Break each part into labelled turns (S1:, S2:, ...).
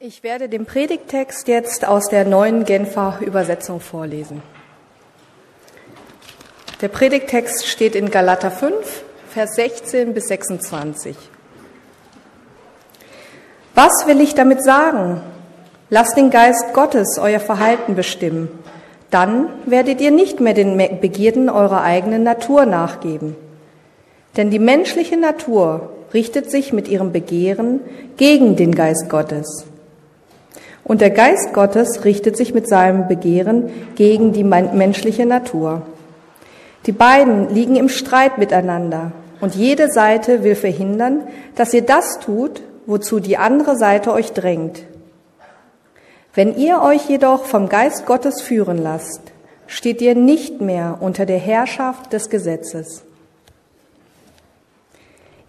S1: Ich werde den Predigtext jetzt aus der neuen Genfer Übersetzung vorlesen. Der Predigtext steht in Galater 5, Vers 16 bis 26. Was will ich damit sagen? Lasst den Geist Gottes euer Verhalten bestimmen. Dann werdet ihr nicht mehr den Begierden eurer eigenen Natur nachgeben. Denn die menschliche Natur richtet sich mit ihrem Begehren gegen den Geist Gottes. Und der Geist Gottes richtet sich mit seinem Begehren gegen die menschliche Natur. Die beiden liegen im Streit miteinander und jede Seite will verhindern, dass ihr das tut, wozu die andere Seite euch drängt. Wenn ihr euch jedoch vom Geist Gottes führen lasst, steht ihr nicht mehr unter der Herrschaft des Gesetzes.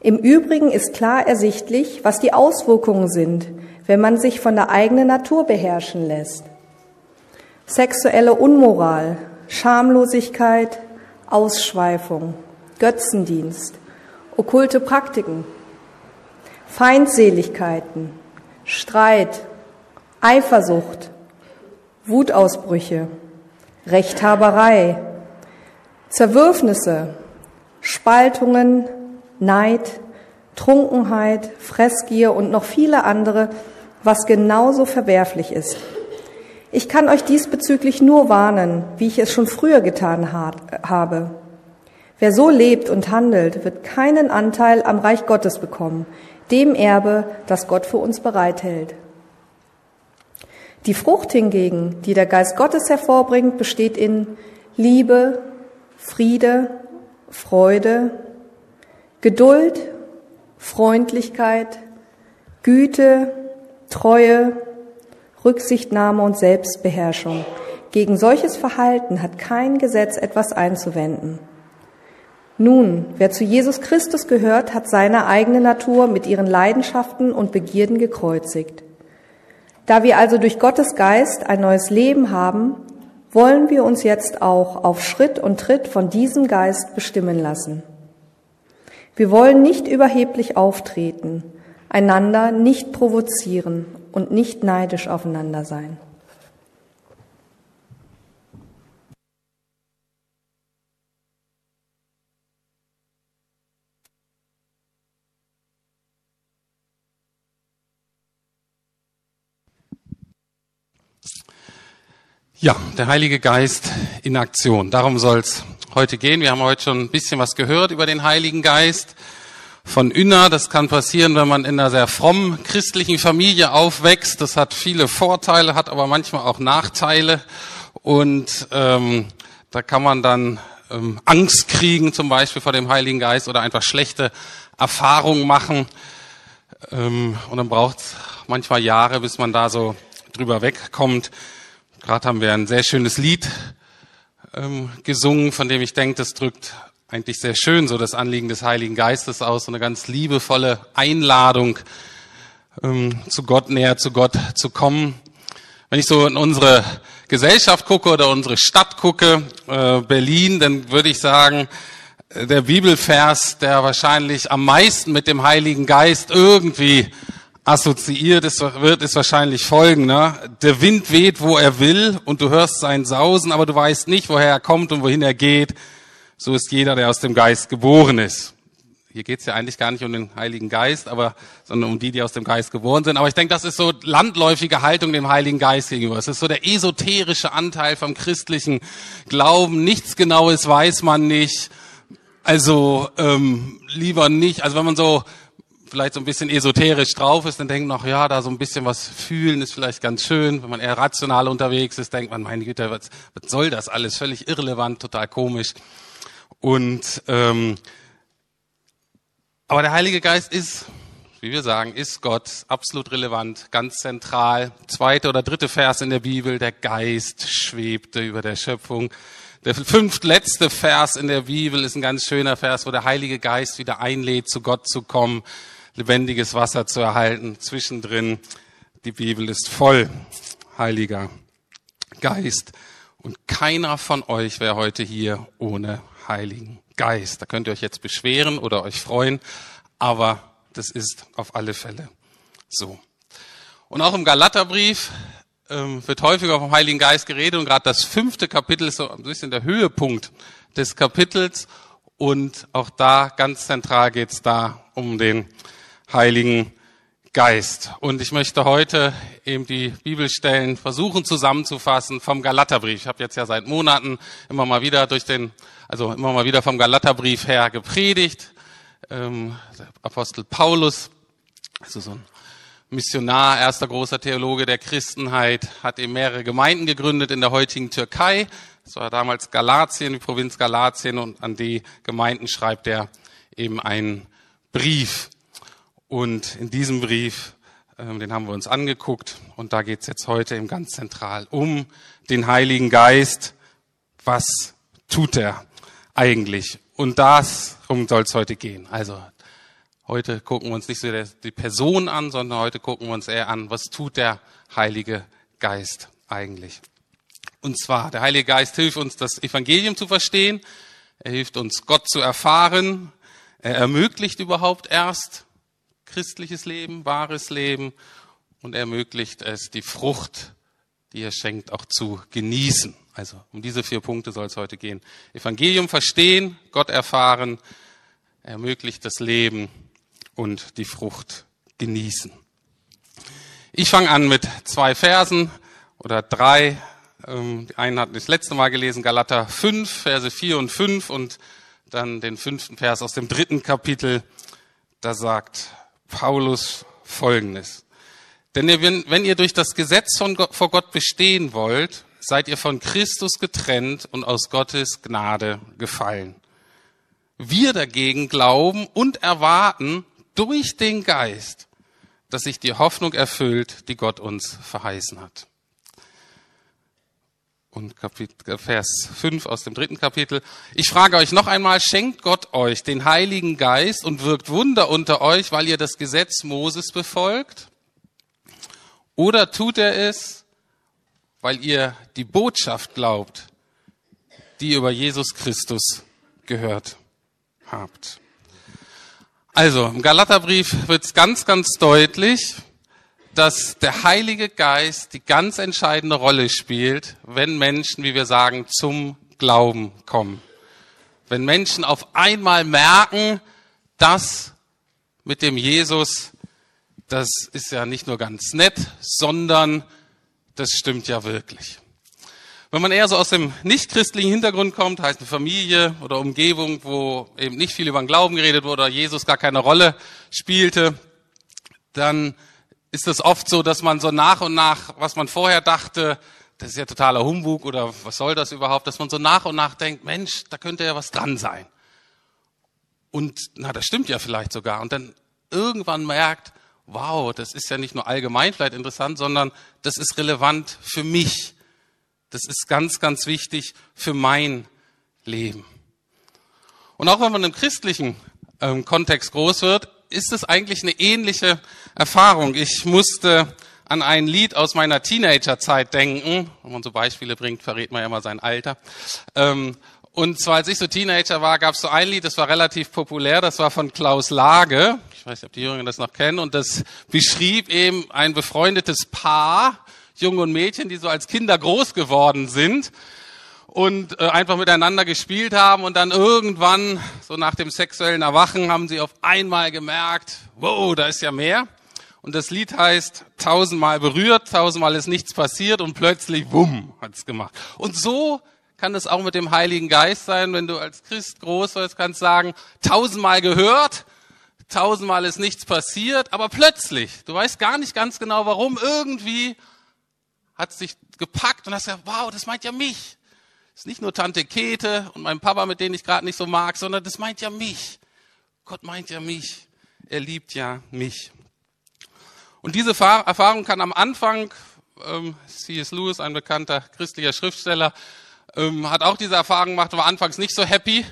S1: Im Übrigen ist klar ersichtlich, was die Auswirkungen sind, wenn man sich von der eigenen Natur beherrschen lässt. Sexuelle Unmoral, Schamlosigkeit, Ausschweifung, Götzendienst, okkulte Praktiken, Feindseligkeiten, Streit, Eifersucht, Wutausbrüche, Rechthaberei, Zerwürfnisse, Spaltungen, Neid, Trunkenheit, Fressgier und noch viele andere was genauso verwerflich ist. Ich kann euch diesbezüglich nur warnen, wie ich es schon früher getan habe. Wer so lebt und handelt, wird keinen Anteil am Reich Gottes bekommen, dem Erbe, das Gott für uns bereithält. Die Frucht hingegen, die der Geist Gottes hervorbringt, besteht in Liebe, Friede, Freude, Geduld, Freundlichkeit, Güte, Treue, Rücksichtnahme und Selbstbeherrschung. Gegen solches Verhalten hat kein Gesetz etwas einzuwenden. Nun, wer zu Jesus Christus gehört, hat seine eigene Natur mit ihren Leidenschaften und Begierden gekreuzigt. Da wir also durch Gottes Geist ein neues Leben haben, wollen wir uns jetzt auch auf Schritt und Tritt von diesem Geist bestimmen lassen. Wir wollen nicht überheblich auftreten, einander nicht provozieren und nicht neidisch aufeinander sein.
S2: Ja, der Heilige Geist in Aktion. Darum soll es heute gehen. Wir haben heute schon ein bisschen was gehört über den Heiligen Geist von Ünna. Das kann passieren, wenn man in einer sehr frommen christlichen Familie aufwächst. Das hat viele Vorteile, hat aber manchmal auch Nachteile. Und ähm, da kann man dann ähm, Angst kriegen, zum Beispiel vor dem Heiligen Geist oder einfach schlechte Erfahrungen machen. Ähm, und dann braucht es manchmal Jahre, bis man da so drüber wegkommt. Gerade haben wir ein sehr schönes Lied ähm, gesungen, von dem ich denke, das drückt eigentlich sehr schön, so das Anliegen des Heiligen Geistes aus, so eine ganz liebevolle Einladung, ähm, zu Gott näher zu Gott zu kommen. Wenn ich so in unsere Gesellschaft gucke oder unsere Stadt gucke, äh, Berlin, dann würde ich sagen, äh, der Bibelvers, der wahrscheinlich am meisten mit dem Heiligen Geist irgendwie assoziiert ist, wird, ist wahrscheinlich folgender. Der Wind weht, wo er will und du hörst sein Sausen, aber du weißt nicht, woher er kommt und wohin er geht. So ist jeder, der aus dem Geist geboren ist. Hier geht es ja eigentlich gar nicht um den Heiligen Geist, aber sondern um die, die aus dem Geist geboren sind. Aber ich denke, das ist so landläufige Haltung dem Heiligen Geist gegenüber. Es ist so der esoterische Anteil vom christlichen Glauben. Nichts Genaues weiß man nicht. Also ähm, lieber nicht. Also wenn man so vielleicht so ein bisschen esoterisch drauf ist, dann denkt man, ach ja, da so ein bisschen was fühlen ist vielleicht ganz schön. Wenn man eher rational unterwegs ist, denkt man, meine Güte, was, was soll das alles? Völlig irrelevant, total komisch. Und ähm, aber der Heilige Geist ist, wie wir sagen, ist Gott absolut relevant, ganz zentral. Zweite oder dritte Vers in der Bibel: Der Geist schwebte über der Schöpfung. Der fünftletzte Vers in der Bibel ist ein ganz schöner Vers, wo der Heilige Geist wieder einlädt, zu Gott zu kommen, lebendiges Wasser zu erhalten. Zwischendrin, die Bibel ist voll. Heiliger Geist. Und keiner von euch wäre heute hier ohne Heiligen Geist. Da könnt ihr euch jetzt beschweren oder euch freuen, aber das ist auf alle Fälle so. Und auch im Galaterbrief ähm, wird häufiger vom Heiligen Geist geredet und gerade das fünfte Kapitel ist so ein bisschen der Höhepunkt des Kapitels. Und auch da ganz zentral geht es da um den Heiligen Geist. Und ich möchte heute eben die Bibelstellen versuchen zusammenzufassen vom Galaterbrief. Ich habe jetzt ja seit Monaten immer mal wieder durch den, also immer mal wieder vom Galaterbrief her gepredigt. Ähm, Apostel Paulus, also so ein Missionar, erster großer Theologe der Christenheit, hat eben mehrere Gemeinden gegründet in der heutigen Türkei. Das war damals Galatien, die Provinz Galatien, und an die Gemeinden schreibt er eben einen Brief. Und in diesem Brief, ähm, den haben wir uns angeguckt, und da geht es jetzt heute eben ganz zentral um den Heiligen Geist. Was tut er eigentlich? Und darum soll es heute gehen. Also heute gucken wir uns nicht so die Person an, sondern heute gucken wir uns eher an, was tut der Heilige Geist eigentlich. Und zwar, der Heilige Geist hilft uns, das Evangelium zu verstehen. Er hilft uns, Gott zu erfahren. Er ermöglicht überhaupt erst christliches Leben, wahres Leben und ermöglicht es, die Frucht, die er schenkt, auch zu genießen. Also um diese vier Punkte soll es heute gehen. Evangelium verstehen, Gott erfahren, ermöglicht das Leben und die Frucht genießen. Ich fange an mit zwei Versen oder drei. Ähm, die einen hatten das letzte Mal gelesen, Galater 5, Verse 4 und 5 und dann den fünften Vers aus dem dritten Kapitel. Da sagt Paulus Folgendes. Denn ihr, wenn ihr durch das Gesetz von Gott, vor Gott bestehen wollt, seid ihr von Christus getrennt und aus Gottes Gnade gefallen. Wir dagegen glauben und erwarten durch den Geist, dass sich die Hoffnung erfüllt, die Gott uns verheißen hat und Kapitel, Vers 5 aus dem dritten Kapitel. Ich frage euch noch einmal, schenkt Gott euch den Heiligen Geist und wirkt Wunder unter euch, weil ihr das Gesetz Moses befolgt? Oder tut er es, weil ihr die Botschaft glaubt, die ihr über Jesus Christus gehört habt? Also, im Galaterbrief wird es ganz, ganz deutlich, dass der Heilige Geist die ganz entscheidende Rolle spielt, wenn Menschen, wie wir sagen, zum Glauben kommen. Wenn Menschen auf einmal merken, dass mit dem Jesus, das ist ja nicht nur ganz nett, sondern das stimmt ja wirklich. Wenn man eher so aus dem nicht-christlichen Hintergrund kommt, heißt eine Familie oder Umgebung, wo eben nicht viel über den Glauben geredet wurde oder Jesus gar keine Rolle spielte, dann ist es oft so, dass man so nach und nach, was man vorher dachte, das ist ja totaler Humbug oder was soll das überhaupt, dass man so nach und nach denkt, Mensch, da könnte ja was dran sein. Und na, das stimmt ja vielleicht sogar. Und dann irgendwann merkt, wow, das ist ja nicht nur allgemein vielleicht interessant, sondern das ist relevant für mich. Das ist ganz, ganz wichtig für mein Leben. Und auch wenn man im christlichen ähm, Kontext groß wird, ist es eigentlich eine ähnliche Erfahrung. Ich musste an ein Lied aus meiner Teenagerzeit denken. Wenn man so Beispiele bringt, verrät man ja immer sein Alter. Ähm, und zwar als ich so Teenager war, gab es so ein Lied, das war relativ populär, das war von Klaus Lage. Ich weiß nicht, ob die Jüngeren das noch kennen. Und das beschrieb eben ein befreundetes Paar, Junge und Mädchen, die so als Kinder groß geworden sind und äh, einfach miteinander gespielt haben und dann irgendwann, so nach dem sexuellen Erwachen, haben sie auf einmal gemerkt, wow, da ist ja mehr. Und das Lied heißt tausendmal berührt, tausendmal ist nichts passiert und plötzlich, wumm, hat's gemacht. Und so kann es auch mit dem Heiligen Geist sein, wenn du als Christ groß wirst, kannst sagen, tausendmal gehört, tausendmal ist nichts passiert, aber plötzlich, du weißt gar nicht ganz genau warum, irgendwie hat es dich gepackt und hast gesagt, wow, das meint ja mich ist nicht nur Tante Kete und mein Papa, mit denen ich gerade nicht so mag, sondern das meint ja mich. Gott meint ja mich. Er liebt ja mich. Und diese Erfahrung kann am Anfang, ähm, C.S. Lewis, ein bekannter christlicher Schriftsteller, ähm, hat auch diese Erfahrung gemacht, war anfangs nicht so happy,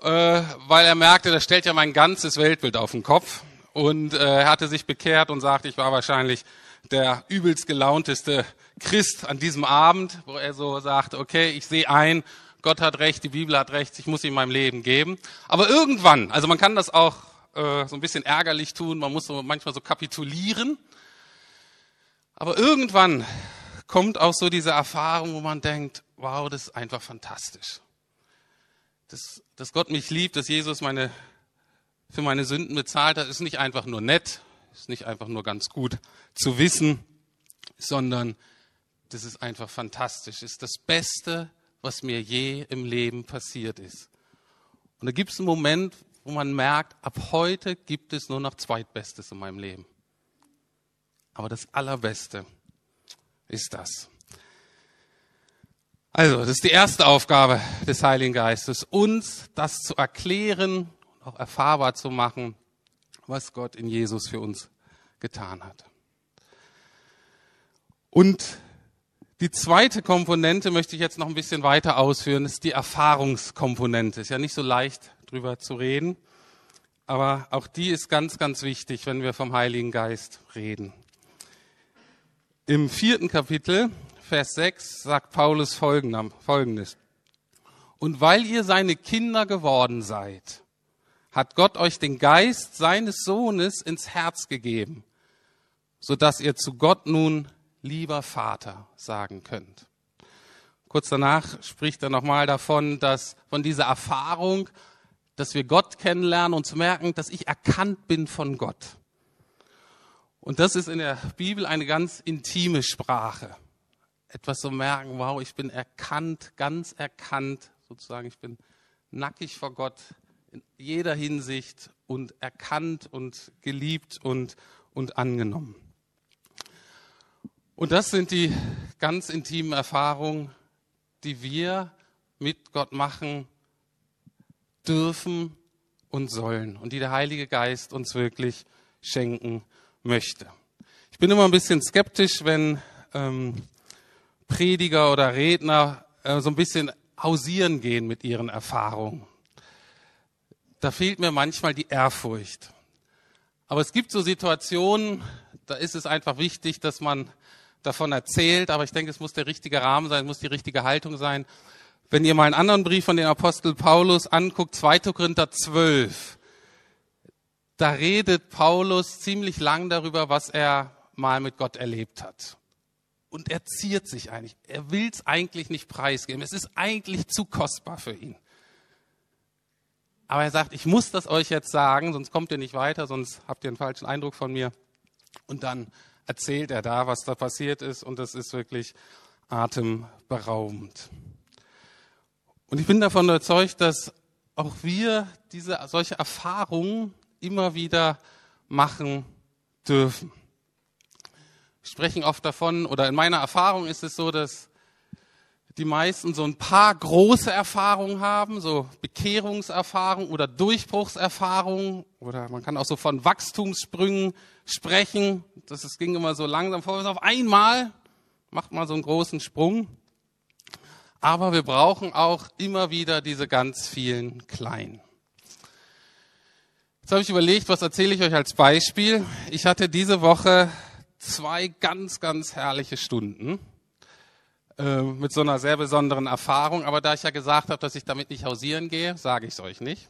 S2: weil er merkte, das stellt ja mein ganzes Weltbild auf den Kopf. Und äh, er hatte sich bekehrt und sagte, ich war wahrscheinlich der übelst gelaunteste Christ an diesem Abend, wo er so sagt, okay, ich sehe ein, Gott hat recht, die Bibel hat recht, ich muss ihm mein Leben geben. Aber irgendwann, also man kann das auch äh, so ein bisschen ärgerlich tun, man muss so manchmal so kapitulieren. Aber irgendwann kommt auch so diese Erfahrung, wo man denkt, wow, das ist einfach fantastisch. Dass, dass Gott mich liebt, dass Jesus meine, für meine Sünden bezahlt hat, ist nicht einfach nur nett, ist nicht einfach nur ganz gut zu wissen, sondern das ist einfach fantastisch. Ist das Beste, was mir je im Leben passiert ist. Und da gibt es einen Moment, wo man merkt, ab heute gibt es nur noch Zweitbestes in meinem Leben. Aber das Allerbeste ist das. Also, das ist die erste Aufgabe des Heiligen Geistes, uns das zu erklären, auch erfahrbar zu machen, was Gott in Jesus für uns getan hat. Und die zweite Komponente möchte ich jetzt noch ein bisschen weiter ausführen, ist die Erfahrungskomponente. Ist ja nicht so leicht drüber zu reden, aber auch die ist ganz, ganz wichtig, wenn wir vom Heiligen Geist reden. Im vierten Kapitel, Vers 6, sagt Paulus folgendes. Und weil ihr seine Kinder geworden seid, hat Gott euch den Geist seines Sohnes ins Herz gegeben, so dass ihr zu Gott nun lieber Vater sagen könnt. Kurz danach spricht er nochmal davon, dass von dieser Erfahrung, dass wir Gott kennenlernen und zu merken, dass ich erkannt bin von Gott. Und das ist in der Bibel eine ganz intime Sprache. Etwas zu merken, wow, ich bin erkannt, ganz erkannt, sozusagen, ich bin nackig vor Gott in jeder Hinsicht und erkannt und geliebt und, und angenommen. Und das sind die ganz intimen Erfahrungen, die wir mit Gott machen dürfen und sollen und die der Heilige Geist uns wirklich schenken möchte. Ich bin immer ein bisschen skeptisch, wenn ähm, Prediger oder Redner äh, so ein bisschen hausieren gehen mit ihren Erfahrungen. Da fehlt mir manchmal die Ehrfurcht. Aber es gibt so Situationen, da ist es einfach wichtig, dass man davon erzählt, aber ich denke, es muss der richtige Rahmen sein, es muss die richtige Haltung sein. Wenn ihr mal einen anderen Brief von dem Apostel Paulus anguckt, 2. Korinther 12, da redet Paulus ziemlich lang darüber, was er mal mit Gott erlebt hat. Und er ziert sich eigentlich. Er will es eigentlich nicht preisgeben. Es ist eigentlich zu kostbar für ihn. Aber er sagt, ich muss das euch jetzt sagen, sonst kommt ihr nicht weiter, sonst habt ihr einen falschen Eindruck von mir. Und dann erzählt er da, was da passiert ist und das ist wirklich atemberaubend. Und ich bin davon überzeugt, dass auch wir diese solche Erfahrungen immer wieder machen dürfen. Sprechen oft davon, oder in meiner Erfahrung ist es so, dass die meisten so ein paar große Erfahrungen haben, so Bekehrungserfahrungen oder Durchbruchserfahrungen oder man kann auch so von Wachstumssprüngen sprechen. Das, das ging immer so langsam vor. Auf einmal macht man so einen großen Sprung. Aber wir brauchen auch immer wieder diese ganz vielen kleinen. Jetzt habe ich überlegt, was erzähle ich euch als Beispiel. Ich hatte diese Woche zwei ganz, ganz herrliche Stunden äh, mit so einer sehr besonderen Erfahrung. Aber da ich ja gesagt habe, dass ich damit nicht hausieren gehe, sage ich es euch nicht.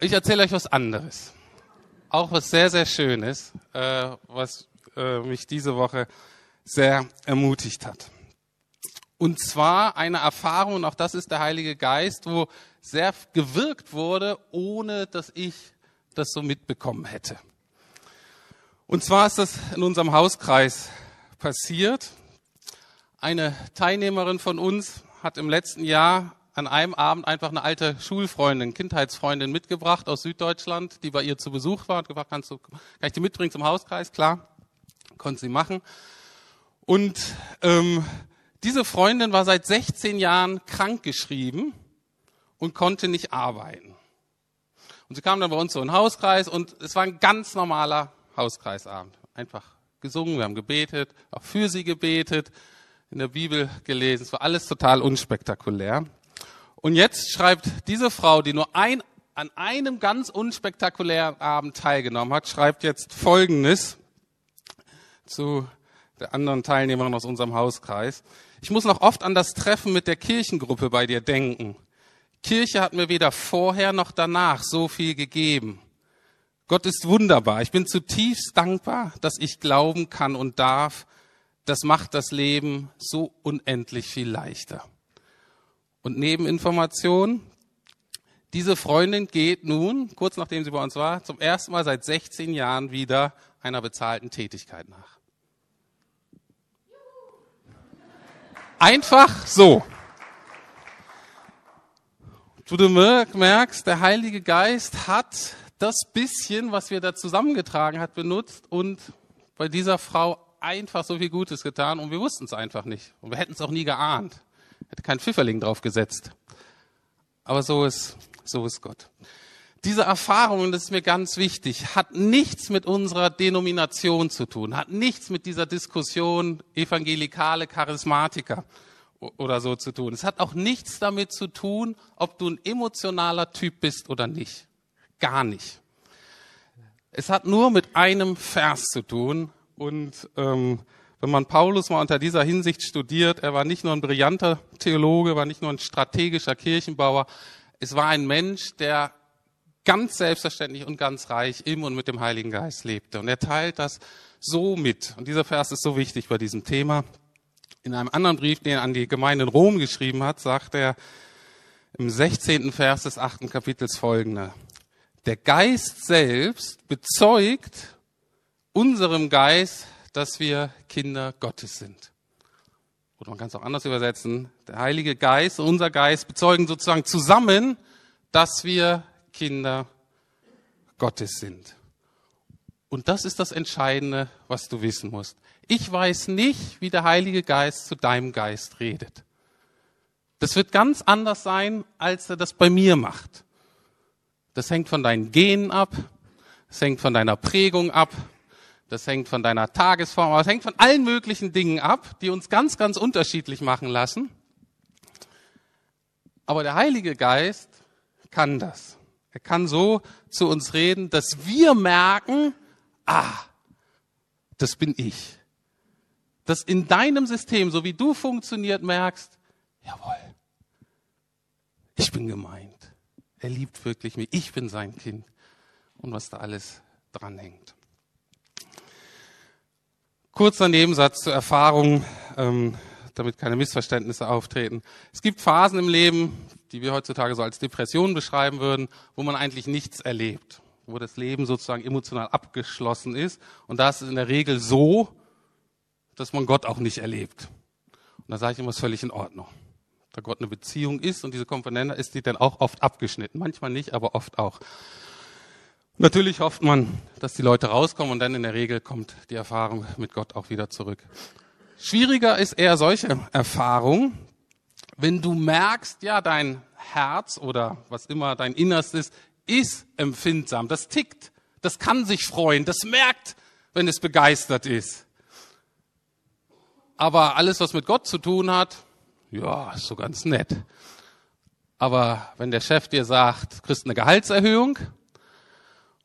S2: Ich erzähle euch was anderes. Auch was sehr, sehr Schönes, äh, was äh, mich diese Woche sehr ermutigt hat. Und zwar eine Erfahrung, und auch das ist der Heilige Geist, wo sehr gewirkt wurde, ohne dass ich das so mitbekommen hätte. Und zwar ist das in unserem Hauskreis passiert. Eine Teilnehmerin von uns hat im letzten Jahr an einem Abend einfach eine alte Schulfreundin, Kindheitsfreundin mitgebracht aus Süddeutschland, die bei ihr zu Besuch war und gefragt, kannst du, kann ich die mitbringen zum Hauskreis? Klar, konnte sie machen. Und ähm, diese Freundin war seit 16 Jahren krankgeschrieben und konnte nicht arbeiten. Und sie kam dann bei uns so in den Hauskreis und es war ein ganz normaler Hauskreisabend. Einfach gesungen, wir haben gebetet, auch für sie gebetet in der Bibel gelesen. Es war alles total unspektakulär. Und jetzt schreibt diese Frau, die nur ein, an einem ganz unspektakulären Abend teilgenommen hat, schreibt jetzt Folgendes zu der anderen Teilnehmerin aus unserem Hauskreis. Ich muss noch oft an das Treffen mit der Kirchengruppe bei dir denken. Kirche hat mir weder vorher noch danach so viel gegeben. Gott ist wunderbar. Ich bin zutiefst dankbar, dass ich glauben kann und darf. Das macht das Leben so unendlich viel leichter. Und Nebeninformation, diese Freundin geht nun, kurz nachdem sie bei uns war, zum ersten Mal seit 16 Jahren wieder einer bezahlten Tätigkeit nach. Einfach so. Du merkst, der Heilige Geist hat das bisschen, was wir da zusammengetragen hat, benutzt und bei dieser Frau einfach so viel Gutes getan und wir wussten es einfach nicht. Und wir hätten es auch nie geahnt. Hätte kein Pfifferling drauf gesetzt. Aber so ist, so ist Gott. Diese Erfahrung, und das ist mir ganz wichtig, hat nichts mit unserer Denomination zu tun, hat nichts mit dieser Diskussion evangelikale Charismatiker oder so zu tun. Es hat auch nichts damit zu tun, ob du ein emotionaler Typ bist oder nicht. Gar nicht. Es hat nur mit einem Vers zu tun. Und ähm, wenn man Paulus mal unter dieser Hinsicht studiert, er war nicht nur ein brillanter Theologe, war nicht nur ein strategischer Kirchenbauer, es war ein Mensch, der ganz selbstverständlich und ganz reich im und mit dem Heiligen Geist lebte. Und er teilt das so mit. Und dieser Vers ist so wichtig bei diesem Thema. In einem anderen Brief, den er an die Gemeinde in Rom geschrieben hat, sagt er im 16. Vers des achten Kapitels folgende. Der Geist selbst bezeugt unserem Geist, dass wir Kinder Gottes sind. Oder man kann es auch anders übersetzen. Der Heilige Geist und unser Geist bezeugen sozusagen zusammen, dass wir Kinder Gottes sind. Und das ist das Entscheidende, was du wissen musst. Ich weiß nicht, wie der Heilige Geist zu deinem Geist redet. Das wird ganz anders sein, als er das bei mir macht. Das hängt von deinen Genen ab, das hängt von deiner Prägung ab, das hängt von deiner Tagesform, aber es hängt von allen möglichen Dingen ab, die uns ganz, ganz unterschiedlich machen lassen. Aber der Heilige Geist kann das. Er kann so zu uns reden, dass wir merken, ah, das bin ich. Dass in deinem System, so wie du funktioniert, merkst, jawohl, ich bin gemeint. Er liebt wirklich mich. Ich bin sein Kind. Und was da alles dranhängt. Kurzer Nebensatz zur Erfahrung, ähm, damit keine Missverständnisse auftreten. Es gibt Phasen im Leben, die wir heutzutage so als Depression beschreiben würden, wo man eigentlich nichts erlebt, wo das Leben sozusagen emotional abgeschlossen ist. Und da ist es in der Regel so, dass man Gott auch nicht erlebt. Und da sage ich immer, es ist völlig in Ordnung. Da Gott eine Beziehung ist und diese Komponente ist die dann auch oft abgeschnitten. Manchmal nicht, aber oft auch. Natürlich hofft man, dass die Leute rauskommen und dann in der Regel kommt die Erfahrung mit Gott auch wieder zurück. Schwieriger ist eher solche Erfahrungen, wenn du merkst, ja, dein Herz oder was immer dein Innerstes ist empfindsam, das tickt, das kann sich freuen, das merkt, wenn es begeistert ist. Aber alles, was mit Gott zu tun hat, ja, ist so ganz nett. Aber wenn der Chef dir sagt, kriegst eine Gehaltserhöhung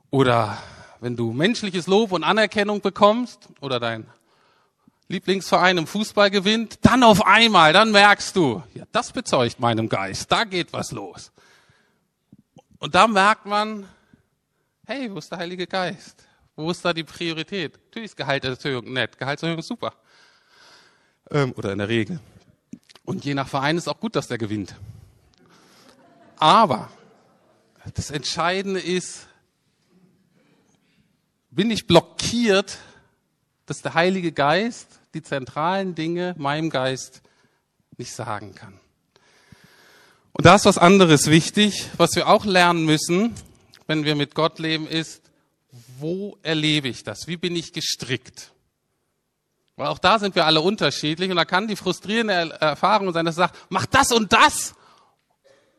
S2: oder wenn du menschliches Lob und Anerkennung bekommst oder dein Lieblingsverein im Fußball gewinnt, dann auf einmal, dann merkst du, ja, das bezeugt meinem Geist, da geht was los. Und da merkt man, hey, wo ist der Heilige Geist? Wo ist da die Priorität? Natürlich ist Gehaltserhöhung nett, Gehaltserhöhung ist super. Ähm, oder in der Regel. Und je nach Verein ist auch gut, dass der gewinnt. Aber das Entscheidende ist, bin ich blockiert dass der Heilige Geist die zentralen Dinge meinem Geist nicht sagen kann. Und da ist was anderes wichtig, was wir auch lernen müssen, wenn wir mit Gott leben, ist, wo erlebe ich das? Wie bin ich gestrickt? Weil auch da sind wir alle unterschiedlich und da kann die frustrierende Erfahrung sein, dass er sagt, mach das und das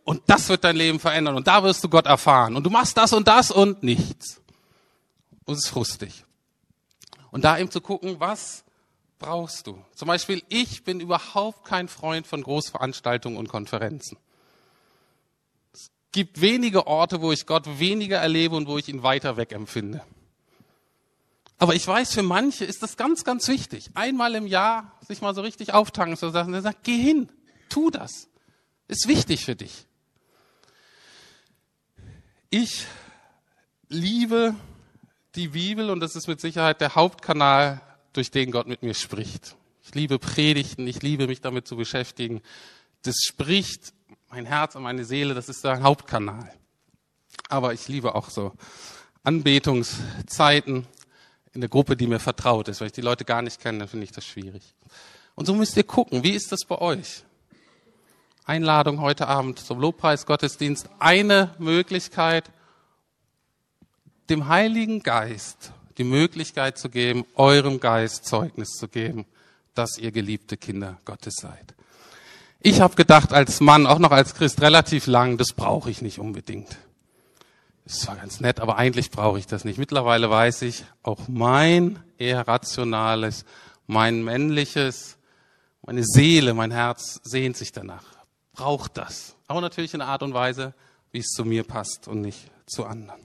S2: und das wird dein Leben verändern und da wirst du Gott erfahren und du machst das und das und nichts. Und es ist frustig. Und da eben zu gucken, was brauchst du? Zum Beispiel, ich bin überhaupt kein Freund von Großveranstaltungen und Konferenzen. Es gibt wenige Orte, wo ich Gott weniger erlebe und wo ich ihn weiter weg empfinde. Aber ich weiß, für manche ist das ganz, ganz wichtig. Einmal im Jahr sich mal so richtig auftanken zu sagen, sagt, geh hin, tu das. Ist wichtig für dich. Ich liebe die Bibel und das ist mit Sicherheit der Hauptkanal, durch den Gott mit mir spricht. Ich liebe Predigten, ich liebe mich damit zu beschäftigen. Das spricht mein Herz und meine Seele, das ist der Hauptkanal. Aber ich liebe auch so Anbetungszeiten in der Gruppe, die mir vertraut ist. Weil ich die Leute gar nicht kenne, dann finde ich das schwierig. Und so müsst ihr gucken, wie ist das bei euch? Einladung heute Abend zum Lobpreisgottesdienst. Eine Möglichkeit, dem Heiligen Geist die Möglichkeit zu geben, eurem Geist Zeugnis zu geben, dass ihr geliebte Kinder Gottes seid. Ich habe gedacht als Mann, auch noch als Christ, relativ lang, das brauche ich nicht unbedingt. Ist zwar ganz nett, aber eigentlich brauche ich das nicht. Mittlerweile weiß ich, auch mein eher rationales, mein männliches, meine Seele, mein Herz sehnt sich danach, braucht das. Aber natürlich in einer Art und Weise, wie es zu mir passt und nicht zu anderen.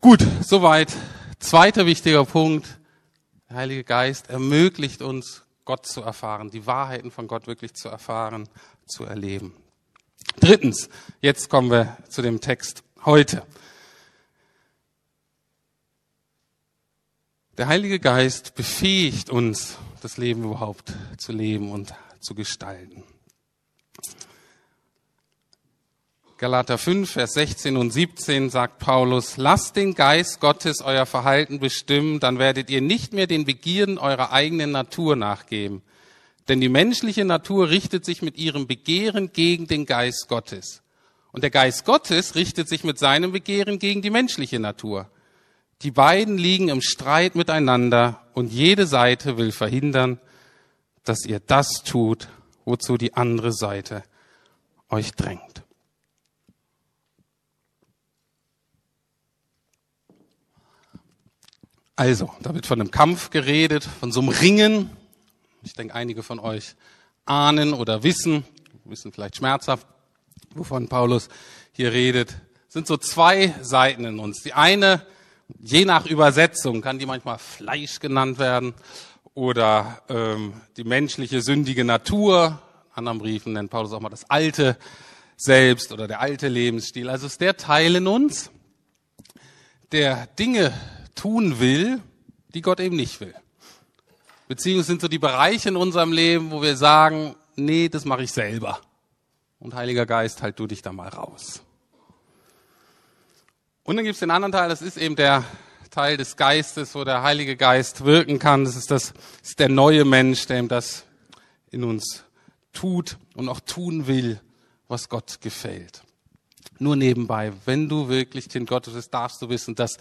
S2: Gut, soweit. Zweiter wichtiger Punkt. Der Heilige Geist ermöglicht uns, Gott zu erfahren, die Wahrheiten von Gott wirklich zu erfahren, zu erleben. Drittens, jetzt kommen wir zu dem Text heute. Der Heilige Geist befähigt uns, das Leben überhaupt zu leben und zu gestalten. Galater 5, Vers 16 und 17 sagt Paulus, lasst den Geist Gottes euer Verhalten bestimmen, dann werdet ihr nicht mehr den Begierden eurer eigenen Natur nachgeben. Denn die menschliche Natur richtet sich mit ihrem Begehren gegen den Geist Gottes. Und der Geist Gottes richtet sich mit seinem Begehren gegen die menschliche Natur. Die beiden liegen im Streit miteinander und jede Seite will verhindern, dass ihr das tut, wozu die andere Seite euch drängt. Also, da wird von einem Kampf geredet, von so einem Ringen. Ich denke, einige von euch ahnen oder wissen, wissen vielleicht schmerzhaft, wovon Paulus hier redet. Sind so zwei Seiten in uns. Die eine, je nach Übersetzung, kann die manchmal Fleisch genannt werden oder ähm, die menschliche sündige Natur. In anderen Briefen nennt Paulus auch mal das alte Selbst oder der alte Lebensstil. Also ist der Teil in uns, der Dinge tun will, die Gott eben nicht will. Beziehungsweise sind so die Bereiche in unserem Leben, wo wir sagen, nee, das mache ich selber. Und Heiliger Geist, halt du dich da mal raus. Und dann gibt es den anderen Teil, das ist eben der Teil des Geistes, wo der Heilige Geist wirken kann. Das ist, das, das ist der neue Mensch, der ihm das in uns tut und auch tun will, was Gott gefällt. Nur nebenbei, wenn du wirklich Kind Gottes bist, darfst du wissen, dass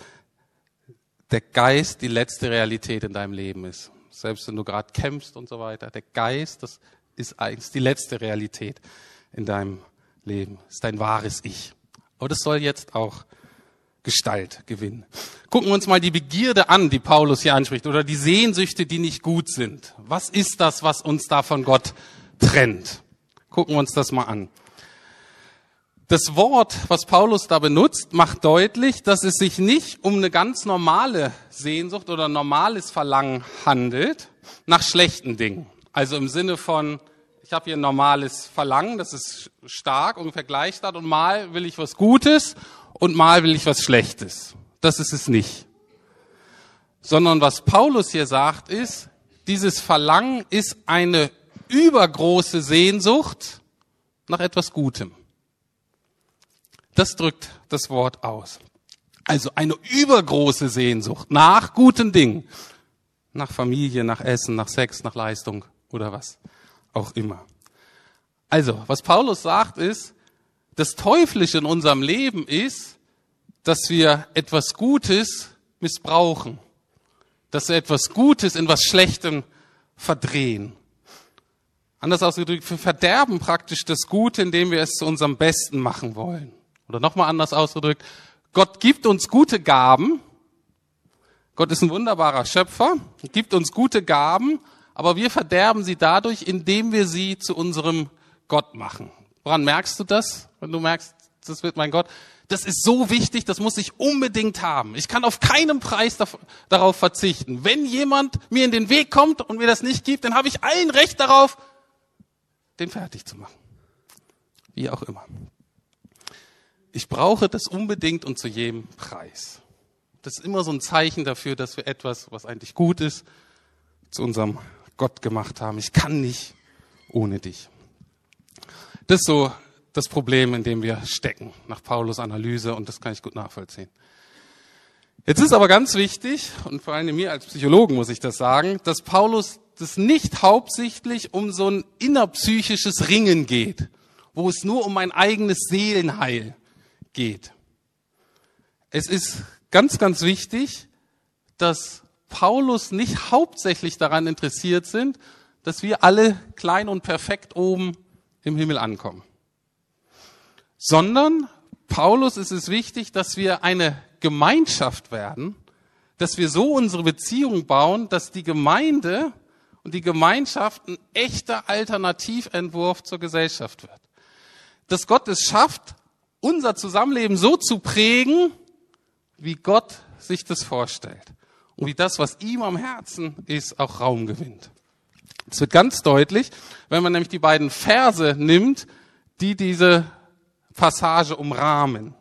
S2: der Geist die letzte Realität in deinem Leben ist. Selbst wenn du gerade kämpfst und so weiter. Der Geist, das ist eigentlich die letzte Realität in deinem Leben. Ist dein wahres Ich. Aber das soll jetzt auch Gestalt gewinnen. Gucken wir uns mal die Begierde an, die Paulus hier anspricht, oder die Sehnsüchte, die nicht gut sind. Was ist das, was uns da von Gott trennt? Gucken wir uns das mal an. Das Wort, was Paulus da benutzt, macht deutlich, dass es sich nicht um eine ganz normale Sehnsucht oder normales Verlangen handelt nach schlechten Dingen. Also im Sinne von, ich habe hier ein normales Verlangen, das ist stark, ungefähr gleich statt und mal will ich was Gutes und mal will ich was Schlechtes. Das ist es nicht. Sondern was Paulus hier sagt ist, dieses Verlangen ist eine übergroße Sehnsucht nach etwas Gutem. Das drückt das Wort aus. Also eine übergroße Sehnsucht nach guten Dingen. Nach Familie, nach Essen, nach Sex, nach Leistung oder was auch immer. Also, was Paulus sagt ist, das Teuflische in unserem Leben ist, dass wir etwas Gutes missbrauchen. Dass wir etwas Gutes in was Schlechtem verdrehen. Anders ausgedrückt, wir verderben praktisch das Gute, indem wir es zu unserem Besten machen wollen. Oder nochmal anders ausgedrückt, Gott gibt uns gute Gaben. Gott ist ein wunderbarer Schöpfer, gibt uns gute Gaben, aber wir verderben sie dadurch, indem wir sie zu unserem Gott machen. Woran merkst du das, wenn du merkst, das wird mein Gott? Das ist so wichtig, das muss ich unbedingt haben. Ich kann auf keinen Preis darauf verzichten. Wenn jemand mir in den Weg kommt und mir das nicht gibt, dann habe ich allen Recht darauf, den fertig zu machen. Wie auch immer. Ich brauche das unbedingt und zu jedem Preis. Das ist immer so ein Zeichen dafür, dass wir etwas, was eigentlich gut ist, zu unserem Gott gemacht haben. Ich kann nicht ohne dich. Das ist so das Problem, in dem wir stecken, nach Paulus Analyse, und das kann ich gut nachvollziehen. Jetzt ist aber ganz wichtig, und vor allem mir als Psychologen muss ich das sagen, dass Paulus das nicht hauptsächlich um so ein innerpsychisches Ringen geht, wo es nur um mein eigenes Seelenheil geht. Es ist ganz, ganz wichtig, dass Paulus nicht hauptsächlich daran interessiert sind, dass wir alle klein und perfekt oben im Himmel ankommen, sondern Paulus ist es wichtig, dass wir eine Gemeinschaft werden, dass wir so unsere Beziehung bauen, dass die Gemeinde und die Gemeinschaft ein echter Alternativentwurf zur Gesellschaft wird. Dass Gott es schafft, unser Zusammenleben so zu prägen, wie Gott sich das vorstellt. Und wie das, was ihm am Herzen ist, auch Raum gewinnt. Es wird ganz deutlich, wenn man nämlich die beiden Verse nimmt, die diese Passage umrahmen.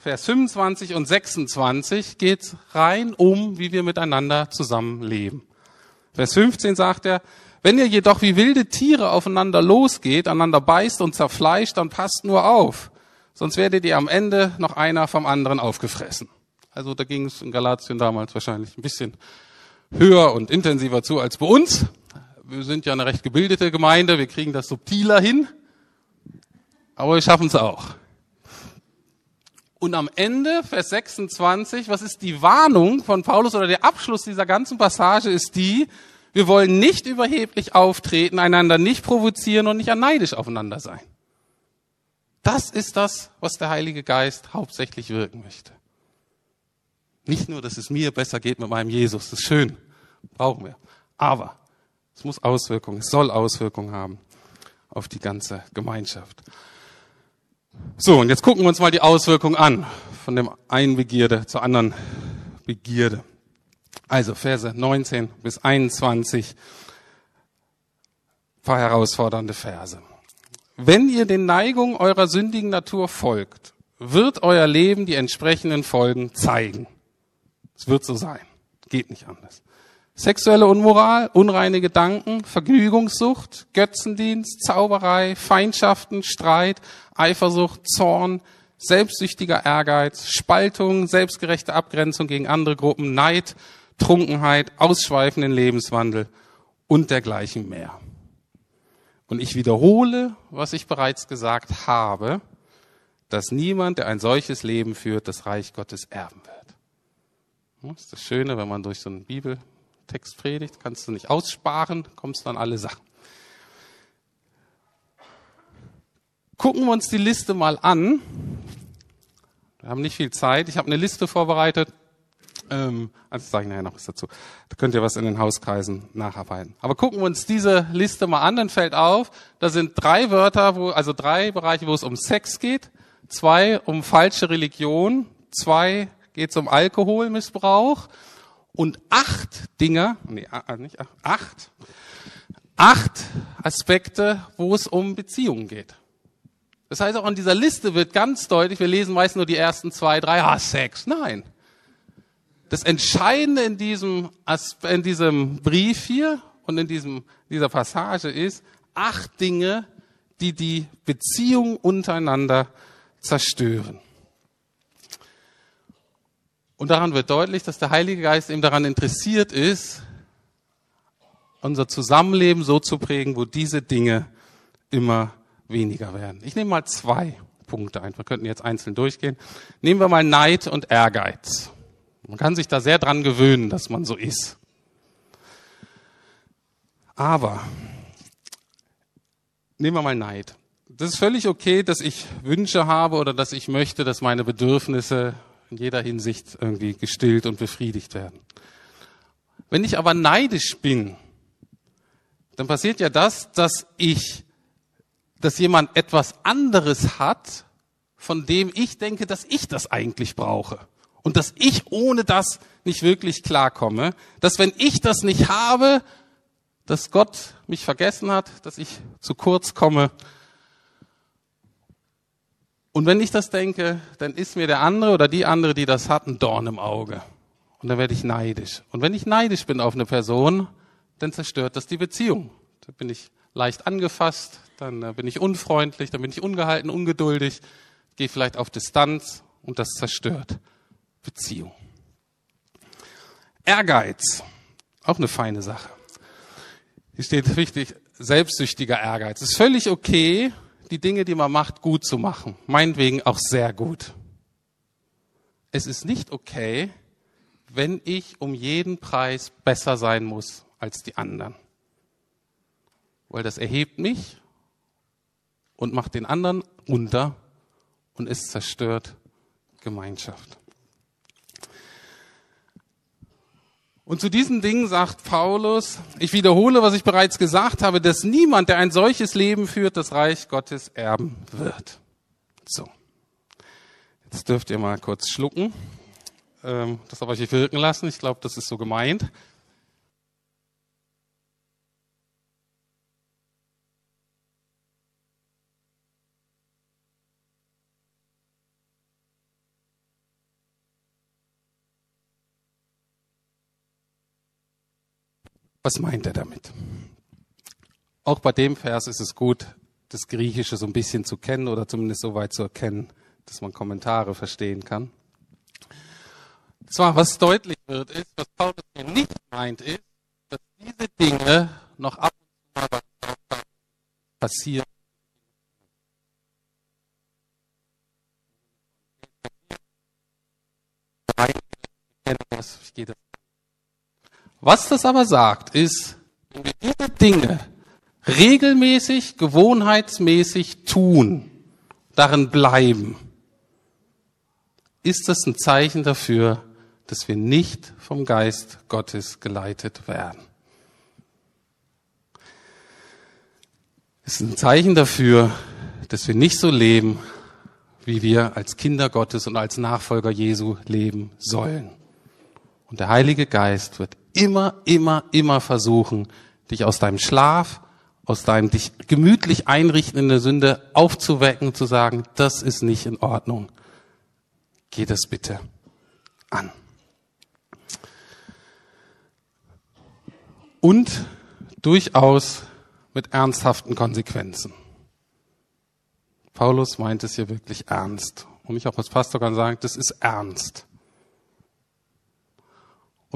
S2: Vers 25 und 26 geht rein um, wie wir miteinander zusammenleben. Vers 15 sagt er, wenn ihr jedoch wie wilde Tiere aufeinander losgeht, einander beißt und zerfleischt, dann passt nur auf, sonst werdet ihr am Ende noch einer vom anderen aufgefressen. Also da ging es in Galatien damals wahrscheinlich ein bisschen höher und intensiver zu als bei uns. Wir sind ja eine recht gebildete Gemeinde, wir kriegen das subtiler hin, aber wir schaffen es auch. Und am Ende, Vers 26, was ist die Warnung von Paulus oder der Abschluss dieser ganzen Passage ist die, wir wollen nicht überheblich auftreten, einander nicht provozieren und nicht neidisch aufeinander sein. Das ist das, was der Heilige Geist hauptsächlich wirken möchte. Nicht nur, dass es mir besser geht mit meinem Jesus, das ist schön, brauchen wir. Aber es muss Auswirkungen, es soll Auswirkungen haben auf die ganze Gemeinschaft. So, und jetzt gucken wir uns mal die Auswirkungen an, von dem einen Begierde zur anderen Begierde. Also Verse 19 bis 21, paar herausfordernde Verse. Wenn ihr den Neigungen eurer sündigen Natur folgt, wird euer Leben die entsprechenden Folgen zeigen. Es wird so sein. Geht nicht anders. Sexuelle Unmoral, unreine Gedanken, Vergnügungssucht, Götzendienst, Zauberei, Feindschaften, Streit, Eifersucht, Zorn, selbstsüchtiger Ehrgeiz, Spaltung, selbstgerechte Abgrenzung gegen andere Gruppen, Neid, Trunkenheit, ausschweifenden Lebenswandel und dergleichen mehr. Und ich wiederhole, was ich bereits gesagt habe, dass niemand, der ein solches Leben führt, das Reich Gottes erben wird. Das ist das Schöne, wenn man durch so einen Bibeltext predigt, kannst du nicht aussparen, kommst du an alle Sachen. Gucken wir uns die Liste mal an. Wir haben nicht viel Zeit. Ich habe eine Liste vorbereitet. Ähm, also sage ich nachher noch was dazu. Da könnt ihr was in den Hauskreisen nacharbeiten. Aber gucken wir uns diese Liste mal an, dann fällt auf, da sind drei Wörter, wo, also drei Bereiche, wo es um Sex geht, zwei um falsche Religion, zwei geht es um Alkoholmissbrauch und acht Dinge, nee, nicht acht, acht Aspekte, wo es um Beziehungen geht. Das heißt, auch an dieser Liste wird ganz deutlich, wir lesen meist nur die ersten zwei, drei, ah, Sex. Nein. Das Entscheidende in diesem, in diesem Brief hier und in diesem, dieser Passage ist, acht Dinge, die die Beziehung untereinander zerstören. Und daran wird deutlich, dass der Heilige Geist eben daran interessiert ist, unser Zusammenleben so zu prägen, wo diese Dinge immer weniger werden. Ich nehme mal zwei Punkte ein. Wir könnten jetzt einzeln durchgehen. Nehmen wir mal Neid und Ehrgeiz. Man kann sich da sehr dran gewöhnen, dass man so ist. Aber nehmen wir mal Neid. Das ist völlig okay, dass ich Wünsche habe oder dass ich möchte, dass meine Bedürfnisse in jeder Hinsicht irgendwie gestillt und befriedigt werden. Wenn ich aber neidisch bin, dann passiert ja das, dass ich, dass jemand etwas anderes hat, von dem ich denke, dass ich das eigentlich brauche. Und dass ich ohne das nicht wirklich klarkomme. Dass wenn ich das nicht habe, dass Gott mich vergessen hat, dass ich zu kurz komme und wenn ich das denke, dann ist mir der andere oder die andere, die das hat, ein Dorn im Auge. Und dann werde ich neidisch. Und wenn ich neidisch bin auf eine Person, dann zerstört das die Beziehung. Da bin ich leicht angefasst, dann äh, bin ich unfreundlich, dann bin ich ungehalten, ungeduldig, gehe vielleicht auf Distanz und das zerstört Beziehung. Ehrgeiz, auch eine feine Sache. Hier steht wichtig, selbstsüchtiger Ehrgeiz. Es ist völlig okay, die Dinge, die man macht, gut zu machen. Meinetwegen auch sehr gut. Es ist nicht okay, wenn ich um jeden Preis besser sein muss als die anderen. Weil das erhebt mich und macht den anderen runter und es zerstört Gemeinschaft. Und zu diesen Dingen sagt Paulus, ich wiederhole, was ich bereits gesagt habe, dass niemand, der ein solches Leben führt, das Reich Gottes erben wird. So. Jetzt dürft ihr mal kurz schlucken. Ähm, das auf euch wirken lassen. Ich glaube, das ist so gemeint. Was meint er damit? Auch bei dem Vers ist es gut, das Griechische so ein bisschen zu kennen oder zumindest so weit zu erkennen, dass man Kommentare verstehen kann. Zwar, was deutlich wird, ist, was Paulus hier nicht meint, ist, dass diese Dinge noch ab und zu mal passieren. Ich gehe das was das aber sagt, ist, wenn wir diese Dinge regelmäßig, gewohnheitsmäßig tun, darin bleiben, ist das ein Zeichen dafür, dass wir nicht vom Geist Gottes geleitet werden. Es ist ein Zeichen dafür, dass wir nicht so leben, wie wir als Kinder Gottes und als Nachfolger Jesu leben sollen. Und der Heilige Geist wird immer, immer, immer versuchen, dich aus deinem Schlaf, aus deinem dich gemütlich einrichten in der Sünde aufzuwecken und zu sagen, das ist nicht in Ordnung. Geh das bitte an. Und durchaus mit ernsthaften Konsequenzen. Paulus meint es hier wirklich ernst. Und ich auch als Pastor kann sagen, das ist ernst.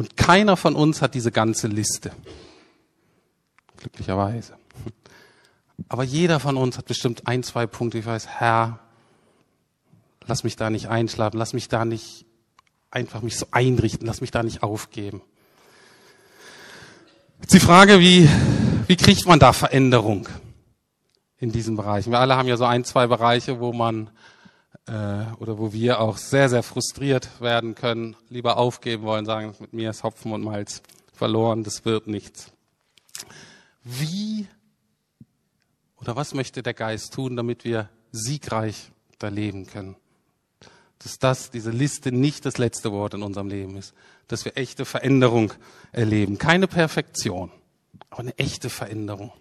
S2: Und keiner von uns hat diese ganze Liste. Glücklicherweise. Aber jeder von uns hat bestimmt ein, zwei Punkte. Ich weiß, Herr, lass mich da nicht einschlafen, lass mich da nicht einfach mich so einrichten, lass mich da nicht aufgeben. Jetzt die Frage, wie, wie kriegt man da Veränderung in diesen Bereichen? Wir alle haben ja so ein, zwei Bereiche, wo man oder wo wir auch sehr, sehr frustriert werden können, lieber aufgeben wollen, sagen, mit mir ist Hopfen und Malz verloren, das wird nichts. Wie oder was möchte der Geist tun, damit wir siegreich da leben können? Dass das, diese Liste nicht das letzte Wort in unserem Leben ist. Dass wir echte Veränderung erleben. Keine Perfektion, aber eine echte Veränderung.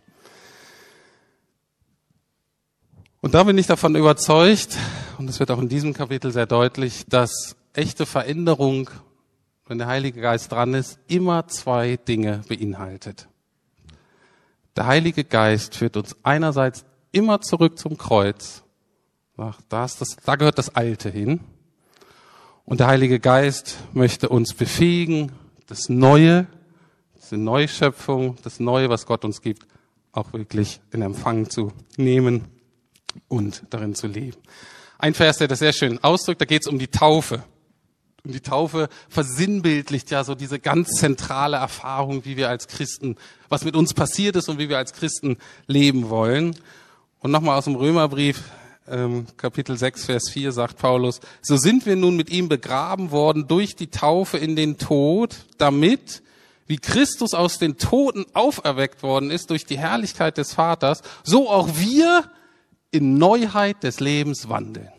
S2: Und da bin ich davon überzeugt, und es wird auch in diesem Kapitel sehr deutlich, dass echte Veränderung, wenn der Heilige Geist dran ist, immer zwei Dinge beinhaltet. Der Heilige Geist führt uns einerseits immer zurück zum Kreuz. Da, ist das, da gehört das Alte hin. Und der Heilige Geist möchte uns befähigen, das Neue, diese Neuschöpfung, das Neue, was Gott uns gibt, auch wirklich in Empfang zu nehmen und darin zu leben. Ein Vers, der das sehr schön ausdrückt, da geht es um die Taufe. Und die Taufe versinnbildlicht ja so diese ganz zentrale Erfahrung, wie wir als Christen, was mit uns passiert ist und wie wir als Christen leben wollen. Und nochmal aus dem Römerbrief, ähm, Kapitel 6, Vers 4 sagt Paulus, so sind wir nun mit ihm begraben worden durch die Taufe in den Tod, damit, wie Christus aus den Toten auferweckt worden ist durch die Herrlichkeit des Vaters, so auch wir in Neuheit des Lebens wandeln.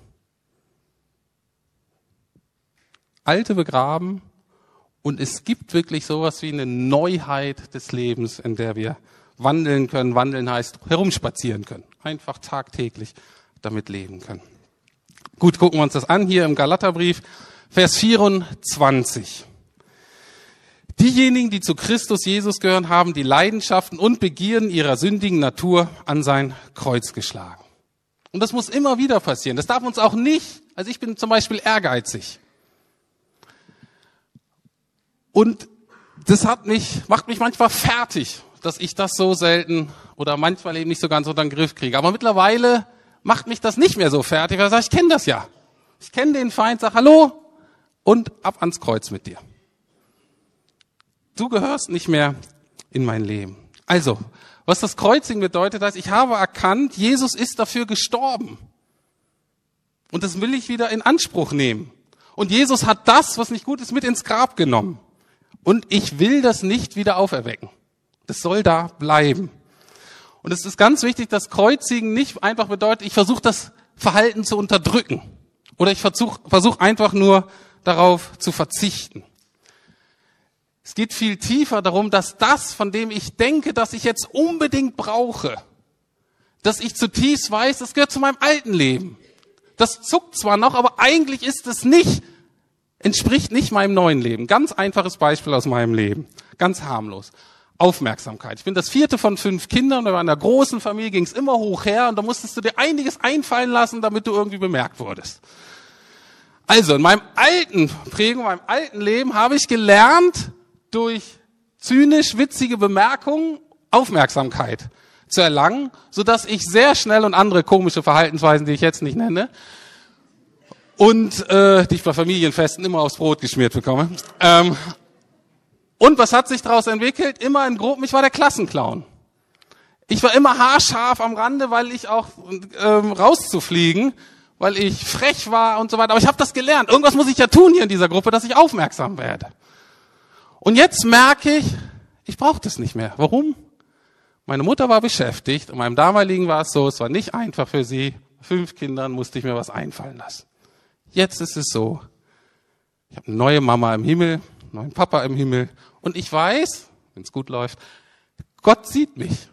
S2: Alte begraben und es gibt wirklich sowas wie eine Neuheit des Lebens, in der wir wandeln können. Wandeln heißt herumspazieren können. Einfach tagtäglich damit leben können. Gut, gucken wir uns das an hier im Galaterbrief, Vers 24. Diejenigen, die zu Christus Jesus gehören, haben die Leidenschaften und Begierden ihrer sündigen Natur an sein Kreuz geschlagen. Und das muss immer wieder passieren. Das darf uns auch nicht, also ich bin zum Beispiel ehrgeizig. Und das hat mich, macht mich manchmal fertig, dass ich das so selten oder manchmal eben nicht so ganz unter den Griff kriege. Aber mittlerweile macht mich das nicht mehr so fertig, weil ich sage, ich kenne das ja. Ich kenne den Feind, sag Hallo und ab ans Kreuz mit dir. Du gehörst nicht mehr in mein Leben. Also, was das Kreuzigen bedeutet, heißt, ich habe erkannt, Jesus ist dafür gestorben. Und das will ich wieder in Anspruch nehmen. Und Jesus hat das, was nicht gut ist, mit ins Grab genommen. Und ich will das nicht wieder auferwecken. Das soll da bleiben. Und es ist ganz wichtig, dass Kreuzigen nicht einfach bedeutet, ich versuche das Verhalten zu unterdrücken. Oder ich versuche versuch einfach nur darauf zu verzichten. Es geht viel tiefer darum, dass das, von dem ich denke, dass ich jetzt unbedingt brauche, dass ich zutiefst weiß, das gehört zu meinem alten Leben. Das zuckt zwar noch, aber eigentlich ist es nicht, entspricht nicht meinem neuen Leben. Ganz einfaches Beispiel aus meinem Leben. Ganz harmlos. Aufmerksamkeit. Ich bin das vierte von fünf Kindern, bei einer großen Familie ging es immer hoch her und da musstest du dir einiges einfallen lassen, damit du irgendwie bemerkt wurdest. Also in meinem alten Prägung, meinem alten Leben habe ich gelernt, durch zynisch witzige Bemerkungen Aufmerksamkeit zu erlangen, so dass ich sehr schnell und andere komische Verhaltensweisen, die ich jetzt nicht nenne, und äh, die ich bei Familienfesten immer aufs Brot geschmiert bekomme. Ähm, und was hat sich daraus entwickelt? Immer in Gruppen. Ich war der Klassenclown. Ich war immer haarscharf am Rande, weil ich auch ähm, rauszufliegen, weil ich frech war und so weiter. Aber ich habe das gelernt. Irgendwas muss ich ja tun hier in dieser Gruppe, dass ich aufmerksam werde. Und jetzt merke ich, ich brauche das nicht mehr. Warum? Meine Mutter war beschäftigt und meinem damaligen war es so, es war nicht einfach für sie. Fünf Kindern musste ich mir was einfallen lassen. Jetzt ist es so, ich habe eine neue Mama im Himmel, einen neuen Papa im Himmel und ich weiß, wenn es gut läuft, Gott sieht mich.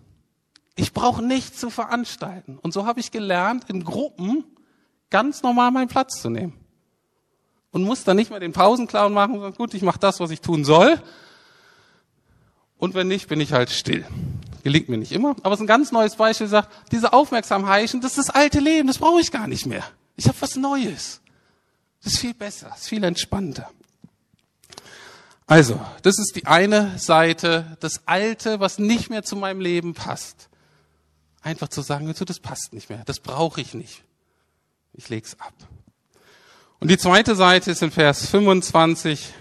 S2: Ich brauche nichts zu veranstalten. Und so habe ich gelernt, in Gruppen ganz normal meinen Platz zu nehmen und muss dann nicht mehr den Pausenclown machen, sondern gut, ich mache das, was ich tun soll. Und wenn nicht, bin ich halt still. Gelingt mir nicht immer, aber es ist ein ganz neues Beispiel, sagt, diese Aufmerksamkeit, das ist das alte Leben, das brauche ich gar nicht mehr. Ich habe was Neues. Das ist viel besser, das ist viel entspannter. Also, das ist die eine Seite, das Alte, was nicht mehr zu meinem Leben passt. Einfach zu sagen, das passt nicht mehr, das brauche ich nicht. Ich leg's ab. Und die zweite Seite ist in Vers 25.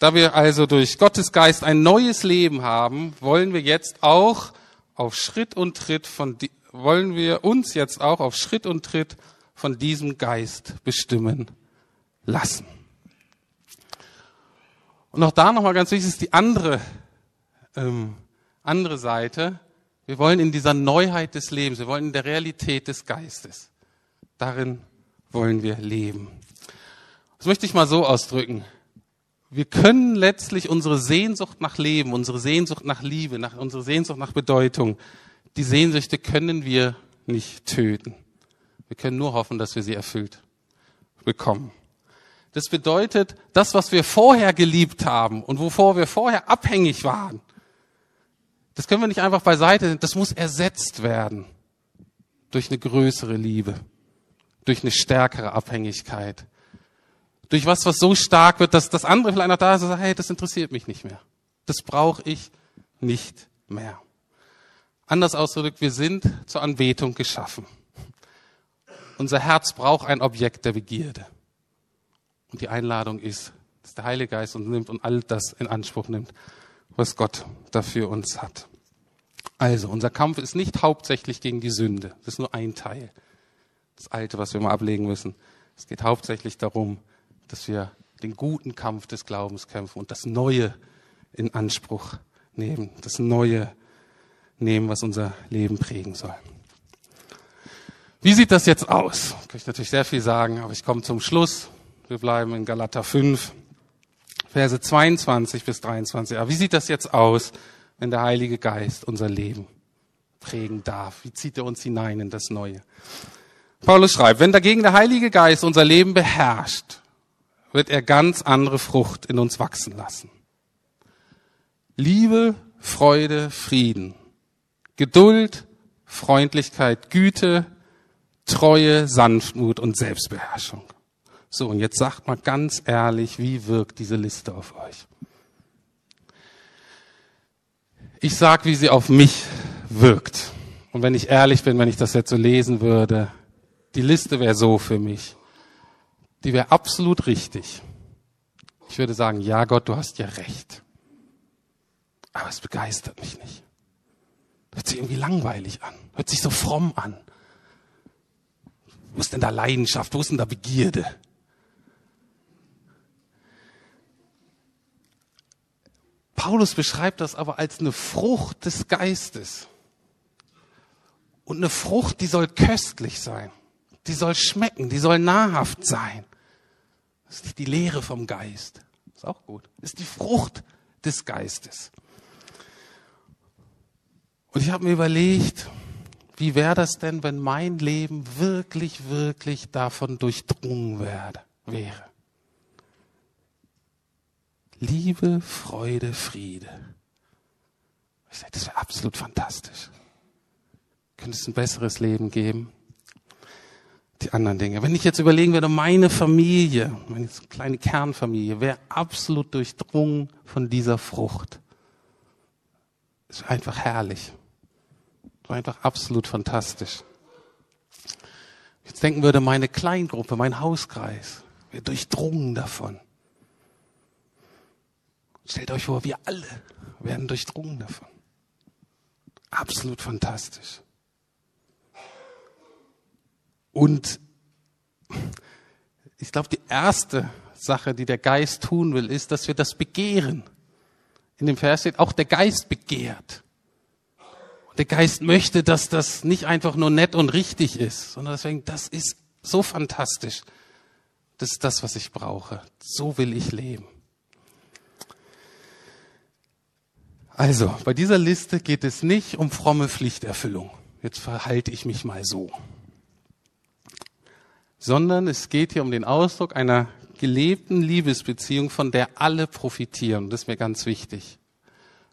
S2: Da wir also durch Gottes Geist ein neues Leben haben, wollen wir jetzt auch auf Schritt und Tritt von, wollen wir uns jetzt auch auf Schritt und Tritt von diesem Geist bestimmen lassen. Und auch da nochmal ganz wichtig ist die andere, ähm, andere Seite. Wir wollen in dieser Neuheit des Lebens, wir wollen in der Realität des Geistes. Darin wollen wir leben. Das möchte ich mal so ausdrücken. Wir können letztlich unsere Sehnsucht nach Leben, unsere Sehnsucht nach Liebe, nach, unsere Sehnsucht nach Bedeutung, die Sehnsüchte können wir nicht töten. Wir können nur hoffen, dass wir sie erfüllt bekommen. Das bedeutet, das, was wir vorher geliebt haben und wovor wir vorher abhängig waren, das können wir nicht einfach beiseite, das muss ersetzt werden durch eine größere Liebe, durch eine stärkere Abhängigkeit, durch was, was so stark wird, dass das andere vielleicht noch da ist und sagt, hey, das interessiert mich nicht mehr. Das brauche ich nicht mehr. Anders ausgedrückt, wir sind zur Anbetung geschaffen. Unser Herz braucht ein Objekt der Begierde. Und die Einladung ist, dass der Heilige Geist uns nimmt und all das in Anspruch nimmt, was Gott dafür uns hat. Also, unser Kampf ist nicht hauptsächlich gegen die Sünde. Das ist nur ein Teil. Das Alte, was wir mal ablegen müssen. Es geht hauptsächlich darum, dass wir den guten Kampf des Glaubens kämpfen und das Neue in Anspruch nehmen, das Neue nehmen, was unser Leben prägen soll. Wie sieht das jetzt aus? Kann ich natürlich sehr viel sagen, aber ich komme zum Schluss. Wir bleiben in Galater 5, Verse 22 bis 23. Aber wie sieht das jetzt aus, wenn der Heilige Geist unser Leben prägen darf? Wie zieht er uns hinein in das Neue? Paulus schreibt, wenn dagegen der Heilige Geist unser Leben beherrscht, wird er ganz andere Frucht in uns wachsen lassen. Liebe, Freude, Frieden, Geduld, Freundlichkeit, Güte, Treue, Sanftmut und Selbstbeherrschung. So, und jetzt sagt mal ganz ehrlich, wie wirkt diese Liste auf euch? Ich sag, wie sie auf mich wirkt. Und wenn ich ehrlich bin, wenn ich das jetzt so lesen würde, die Liste wäre so für mich. Die wäre absolut richtig. Ich würde sagen, ja Gott, du hast ja recht. Aber es begeistert mich nicht. Hört sich irgendwie langweilig an. Hört sich so fromm an. Wo ist denn da Leidenschaft? Wo ist denn da Begierde? Paulus beschreibt das aber als eine Frucht des Geistes. Und eine Frucht, die soll köstlich sein. Die soll schmecken, die soll nahrhaft sein. Das ist nicht die Lehre vom Geist. Ist auch gut. Das ist die Frucht des Geistes. Und ich habe mir überlegt, wie wäre das denn, wenn mein Leben wirklich, wirklich davon durchdrungen werde, wäre? Liebe, Freude, Friede. Ich sage, das wäre absolut fantastisch. Könnte es ein besseres Leben geben? Die anderen Dinge. Wenn ich jetzt überlegen würde, meine Familie, meine kleine Kernfamilie, wäre absolut durchdrungen von dieser Frucht. Wäre einfach herrlich. Wäre einfach absolut fantastisch. Jetzt denken würde, meine Kleingruppe, mein Hauskreis, wäre durchdrungen davon. Stellt euch vor, wir alle werden durchdrungen davon. Absolut fantastisch. Und ich glaube, die erste Sache, die der Geist tun will, ist, dass wir das begehren. In dem Vers steht, auch der Geist begehrt. Und der Geist möchte, dass das nicht einfach nur nett und richtig ist, sondern deswegen, das ist so fantastisch. Das ist das, was ich brauche. So will ich leben. Also, bei dieser Liste geht es nicht um fromme Pflichterfüllung. Jetzt verhalte ich mich mal so. Sondern es geht hier um den Ausdruck einer gelebten Liebesbeziehung, von der alle profitieren. Das ist mir ganz wichtig.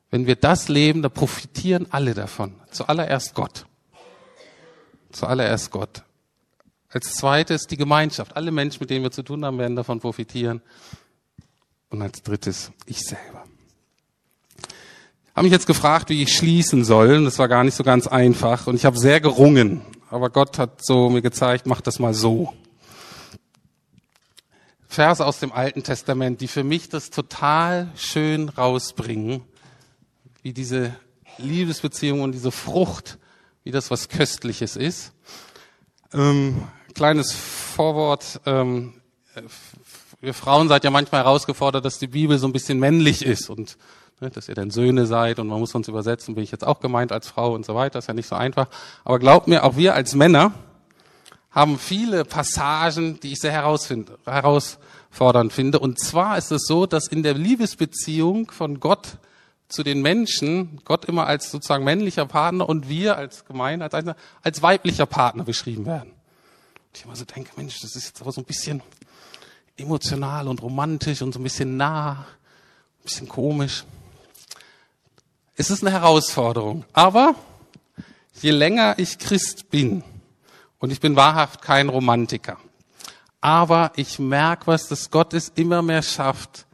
S2: Wenn wir das leben, da profitieren alle davon. Zuallererst Gott. Zuallererst Gott. Als zweites die Gemeinschaft. Alle Menschen, mit denen wir zu tun haben, werden davon profitieren. Und als drittes ich selber habe mich jetzt gefragt, wie ich schließen soll. Das war gar nicht so ganz einfach und ich habe sehr gerungen. Aber Gott hat so mir gezeigt, mach das mal so. Verse aus dem Alten Testament, die für mich das total schön rausbringen, wie diese Liebesbeziehung und diese Frucht, wie das was Köstliches ist. Ähm, kleines Vorwort. Ähm, ihr Frauen seid ja manchmal herausgefordert, dass die Bibel so ein bisschen männlich ist und dass ihr dann Söhne seid und man muss uns übersetzen, bin ich jetzt auch gemeint als Frau und so weiter, ist ja nicht so einfach. Aber glaubt mir, auch wir als Männer haben viele Passagen, die ich sehr herausfordernd finde. Und zwar ist es so, dass in der Liebesbeziehung von Gott zu den Menschen Gott immer als sozusagen männlicher Partner und wir als Gemeinde als, als weiblicher Partner beschrieben werden. Und ich immer so denke, Mensch, das ist jetzt aber so ein bisschen emotional und romantisch und so ein bisschen nah, ein bisschen komisch. Es ist eine Herausforderung. Aber je länger ich Christ bin, und ich bin wahrhaft kein Romantiker, aber ich merke was, dass Gott es immer mehr schafft,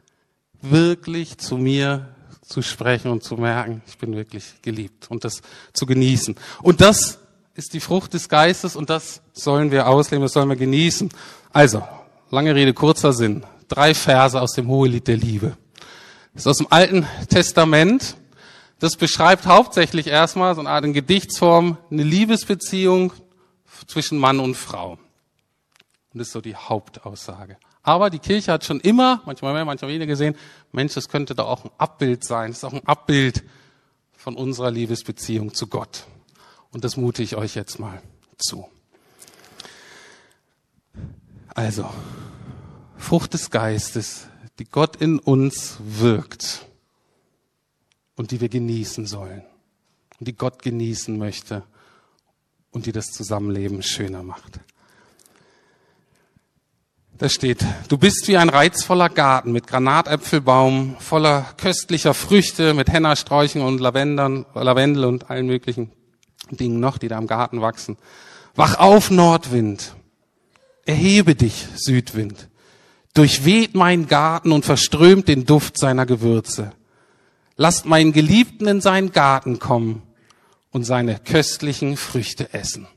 S2: wirklich zu mir zu sprechen und zu merken, ich bin wirklich geliebt und das zu genießen. Und das ist die Frucht des Geistes und das sollen wir ausleben, das sollen wir genießen. Also, lange Rede, kurzer Sinn. Drei Verse aus dem Hohelied der Liebe. Das ist aus dem Alten Testament. Das beschreibt hauptsächlich erstmal so eine Art Gedichtsform, eine Liebesbeziehung zwischen Mann und Frau. Und das ist so die Hauptaussage. Aber die Kirche hat schon immer, manchmal mehr, manchmal weniger gesehen, Mensch, das könnte doch auch ein Abbild sein. Das ist auch ein Abbild von unserer Liebesbeziehung zu Gott. Und das mute ich euch jetzt mal zu. Also, Frucht des Geistes, die Gott in uns wirkt und die wir genießen sollen und die Gott genießen möchte und die das Zusammenleben schöner macht. Da steht, du bist wie ein reizvoller Garten mit Granatäpfelbaum, voller köstlicher Früchte, mit Hennersträuchen und Lavendern, Lavendel und allen möglichen Dingen noch, die da im Garten wachsen. Wach auf, Nordwind. Erhebe dich, Südwind. Durchweht meinen Garten und verströmt den Duft seiner Gewürze. Lasst meinen Geliebten in seinen Garten kommen und seine köstlichen Früchte essen.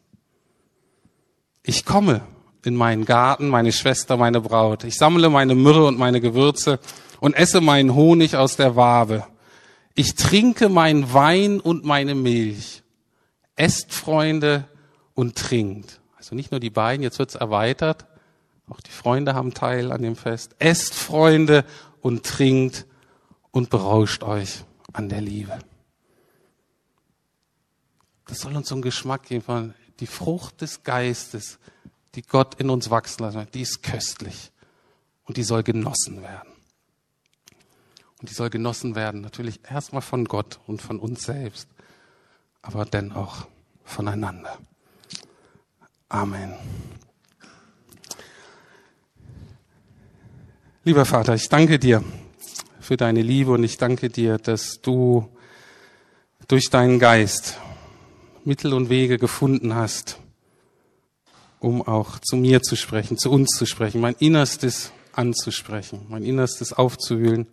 S2: Ich komme, in meinen Garten, meine Schwester, meine Braut. Ich sammle meine Myrrhe und meine Gewürze und esse meinen Honig aus der Wabe. Ich trinke meinen Wein und meine Milch. Esst, Freunde, und trinkt. Also nicht nur die beiden, jetzt wird's erweitert. Auch die Freunde haben Teil an dem Fest. Esst, Freunde, und trinkt und berauscht euch an der Liebe. Das soll uns so einen Geschmack geben von die Frucht des Geistes, die Gott in uns wachsen lassen, die ist köstlich und die soll genossen werden. Und die soll genossen werden natürlich erstmal von Gott und von uns selbst, aber dann auch voneinander. Amen. Lieber Vater, ich danke dir für deine Liebe und ich danke dir, dass du durch deinen Geist Mittel und Wege gefunden hast, um auch zu mir zu sprechen, zu uns zu sprechen, mein Innerstes anzusprechen, mein Innerstes aufzuwühlen,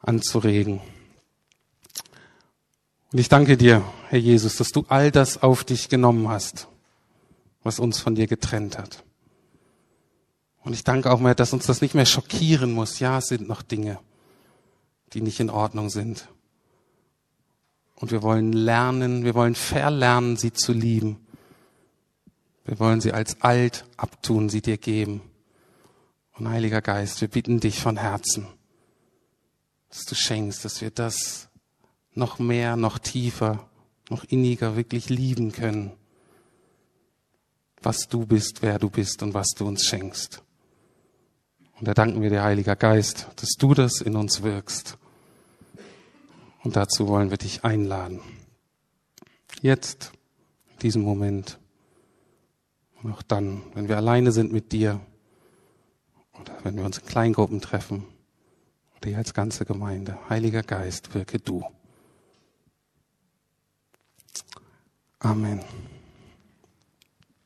S2: anzuregen. Und ich danke dir, Herr Jesus, dass du all das auf dich genommen hast, was uns von dir getrennt hat. Und ich danke auch mehr, dass uns das nicht mehr schockieren muss. Ja, es sind noch Dinge, die nicht in Ordnung sind. Und wir wollen lernen, wir wollen verlernen, sie zu lieben wir wollen sie als alt abtun, sie dir geben. Und Heiliger Geist, wir bitten dich von Herzen, dass du schenkst, dass wir das noch mehr, noch tiefer, noch inniger wirklich lieben können, was du bist, wer du bist und was du uns schenkst. Und da danken wir dir, Heiliger Geist, dass du das in uns wirkst. Und dazu wollen wir dich einladen. Jetzt, in diesem Moment. Und auch dann, wenn wir alleine sind mit dir oder wenn wir uns in Kleingruppen treffen oder hier als ganze Gemeinde. Heiliger Geist, wirke du. Amen.